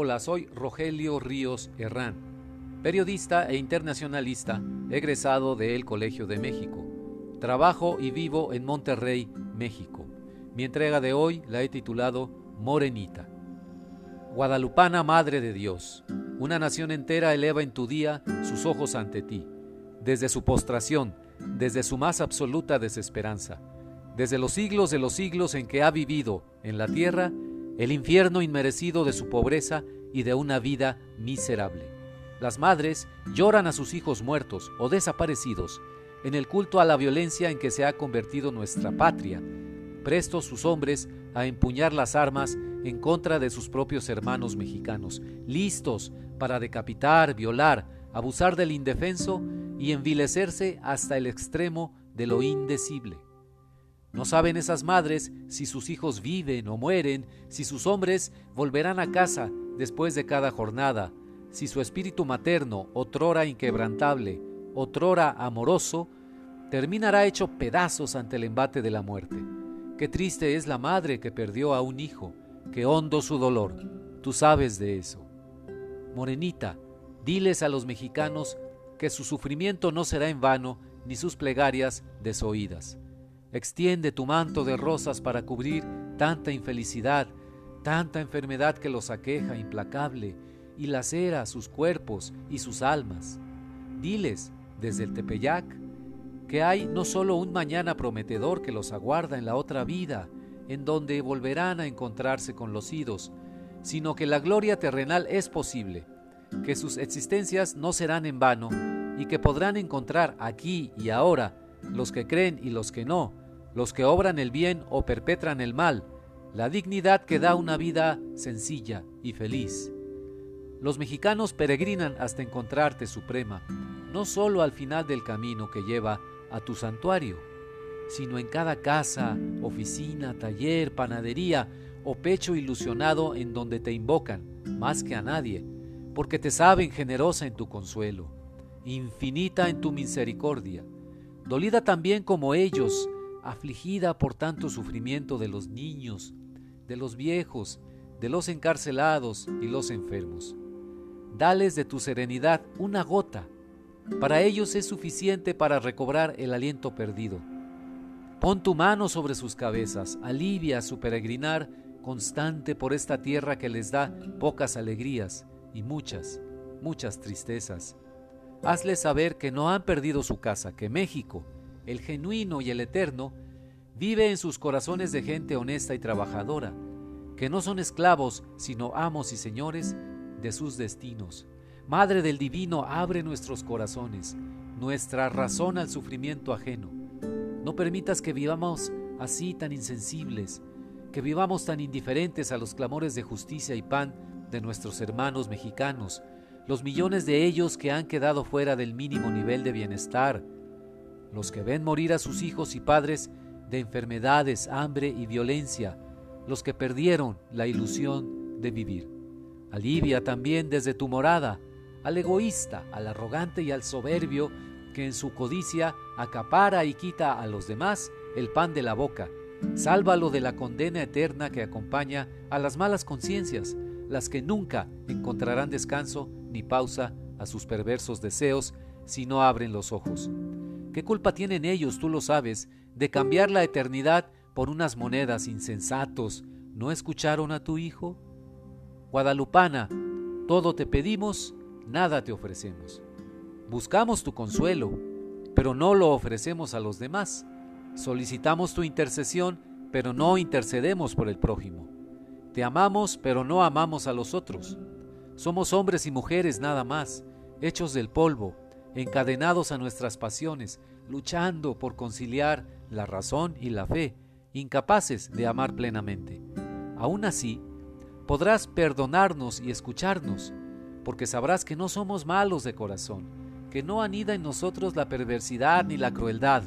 Hola, soy Rogelio Ríos Herrán, periodista e internacionalista egresado del Colegio de México. Trabajo y vivo en Monterrey, México. Mi entrega de hoy la he titulado Morenita. Guadalupana Madre de Dios, una nación entera eleva en tu día sus ojos ante ti, desde su postración, desde su más absoluta desesperanza, desde los siglos de los siglos en que ha vivido en la tierra el infierno inmerecido de su pobreza y de una vida miserable. Las madres lloran a sus hijos muertos o desaparecidos en el culto a la violencia en que se ha convertido nuestra patria, prestos sus hombres a empuñar las armas en contra de sus propios hermanos mexicanos, listos para decapitar, violar, abusar del indefenso y envilecerse hasta el extremo de lo indecible. No saben esas madres si sus hijos viven o mueren, si sus hombres volverán a casa después de cada jornada, si su espíritu materno, otrora inquebrantable, otrora amoroso, terminará hecho pedazos ante el embate de la muerte. Qué triste es la madre que perdió a un hijo, qué hondo su dolor. Tú sabes de eso. Morenita, diles a los mexicanos que su sufrimiento no será en vano ni sus plegarias desoídas. Extiende tu manto de rosas para cubrir tanta infelicidad, tanta enfermedad que los aqueja implacable y lacera sus cuerpos y sus almas. Diles desde el Tepeyac que hay no solo un mañana prometedor que los aguarda en la otra vida, en donde volverán a encontrarse con los idos, sino que la gloria terrenal es posible, que sus existencias no serán en vano y que podrán encontrar aquí y ahora los que creen y los que no, los que obran el bien o perpetran el mal, la dignidad que da una vida sencilla y feliz. Los mexicanos peregrinan hasta encontrarte, Suprema, no solo al final del camino que lleva a tu santuario, sino en cada casa, oficina, taller, panadería o pecho ilusionado en donde te invocan, más que a nadie, porque te saben generosa en tu consuelo, infinita en tu misericordia, dolida también como ellos, afligida por tanto sufrimiento de los niños, de los viejos, de los encarcelados y los enfermos. Dales de tu serenidad una gota. Para ellos es suficiente para recobrar el aliento perdido. Pon tu mano sobre sus cabezas, alivia su peregrinar constante por esta tierra que les da pocas alegrías y muchas, muchas tristezas. Hazles saber que no han perdido su casa, que México, el genuino y el eterno, vive en sus corazones de gente honesta y trabajadora, que no son esclavos, sino amos y señores de sus destinos. Madre del Divino, abre nuestros corazones, nuestra razón al sufrimiento ajeno. No permitas que vivamos así tan insensibles, que vivamos tan indiferentes a los clamores de justicia y pan de nuestros hermanos mexicanos, los millones de ellos que han quedado fuera del mínimo nivel de bienestar, los que ven morir a sus hijos y padres de enfermedades, hambre y violencia, los que perdieron la ilusión de vivir. Alivia también desde tu morada al egoísta, al arrogante y al soberbio que en su codicia acapara y quita a los demás el pan de la boca. Sálvalo de la condena eterna que acompaña a las malas conciencias, las que nunca encontrarán descanso ni pausa a sus perversos deseos si no abren los ojos. ¿Qué culpa tienen ellos, tú lo sabes, de cambiar la eternidad por unas monedas insensatos? ¿No escucharon a tu hijo? Guadalupana, todo te pedimos, nada te ofrecemos. Buscamos tu consuelo, pero no lo ofrecemos a los demás. Solicitamos tu intercesión, pero no intercedemos por el prójimo. Te amamos, pero no amamos a los otros. Somos hombres y mujeres nada más, hechos del polvo, encadenados a nuestras pasiones, luchando por conciliar la razón y la fe, incapaces de amar plenamente. Aún así, podrás perdonarnos y escucharnos, porque sabrás que no somos malos de corazón, que no anida en nosotros la perversidad ni la crueldad,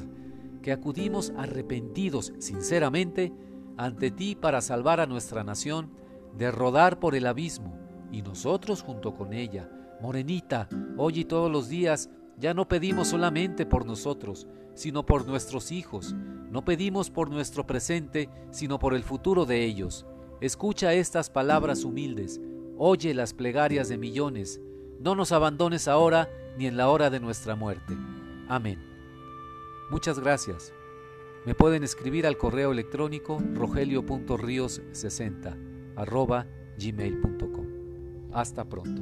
que acudimos arrepentidos sinceramente ante ti para salvar a nuestra nación de rodar por el abismo, y nosotros junto con ella. Morenita, hoy y todos los días ya no pedimos solamente por nosotros, sino por nuestros hijos. No pedimos por nuestro presente, sino por el futuro de ellos. Escucha estas palabras humildes. oye las plegarias de millones, no nos abandones ahora ni en la hora de nuestra muerte. Amén. Muchas gracias. Me pueden escribir al correo electrónico rogelio.rios60 arroba gmail.com. Hasta pronto.